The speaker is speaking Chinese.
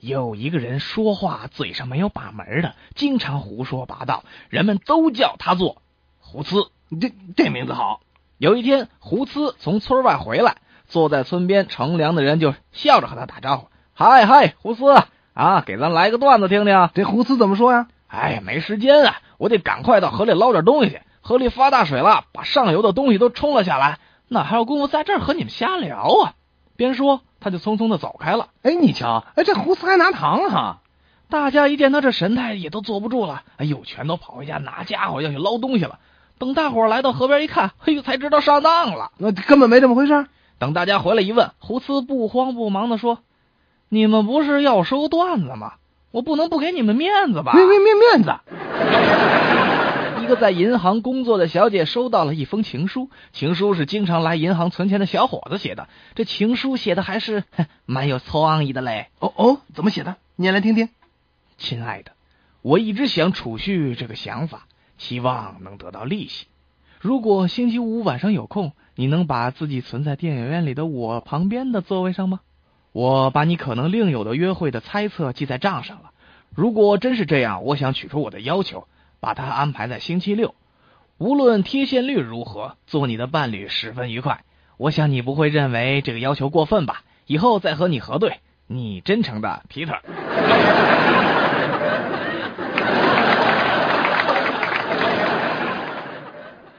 有一个人说话嘴上没有把门的，经常胡说八道，人们都叫他做胡呲。这这名字好。有一天，胡呲从村外回来，坐在村边乘凉的人就笑着和他打招呼：“嗨嗨，胡呲啊，给咱来个段子听听。”这胡呲怎么说呀？哎呀，没时间啊，我得赶快到河里捞点东西去。河里发大水了，把上游的东西都冲了下来，哪还有功夫在这儿和你们瞎聊啊？边说，他就匆匆的走开了。哎，你瞧，哎，这胡呲还拿糖哈！大家一见他这神态，也都坐不住了。哎呦，全都跑回家拿家伙要去捞东西了。等大伙来到河边一看，嘿呦，才知道上当了。那根本没这么回事。等大家回来一问，胡呲不慌不忙的说：“你们不是要收段子吗？我不能不给你们面子吧？”面面面面子。一个在银行工作的小姐收到了一封情书，情书是经常来银行存钱的小伙子写的。这情书写的还是 蛮有创意的嘞。哦哦，怎么写的？念来听听。亲爱的，我一直想储蓄这个想法。希望能得到利息。如果星期五晚上有空，你能把自己存在电影院里的我旁边的座位上吗？我把你可能另有的约会的猜测记在账上了。如果真是这样，我想取出我的要求，把它安排在星期六。无论贴现率如何，做你的伴侣十分愉快。我想你不会认为这个要求过分吧？以后再和你核对。你真诚的，皮特。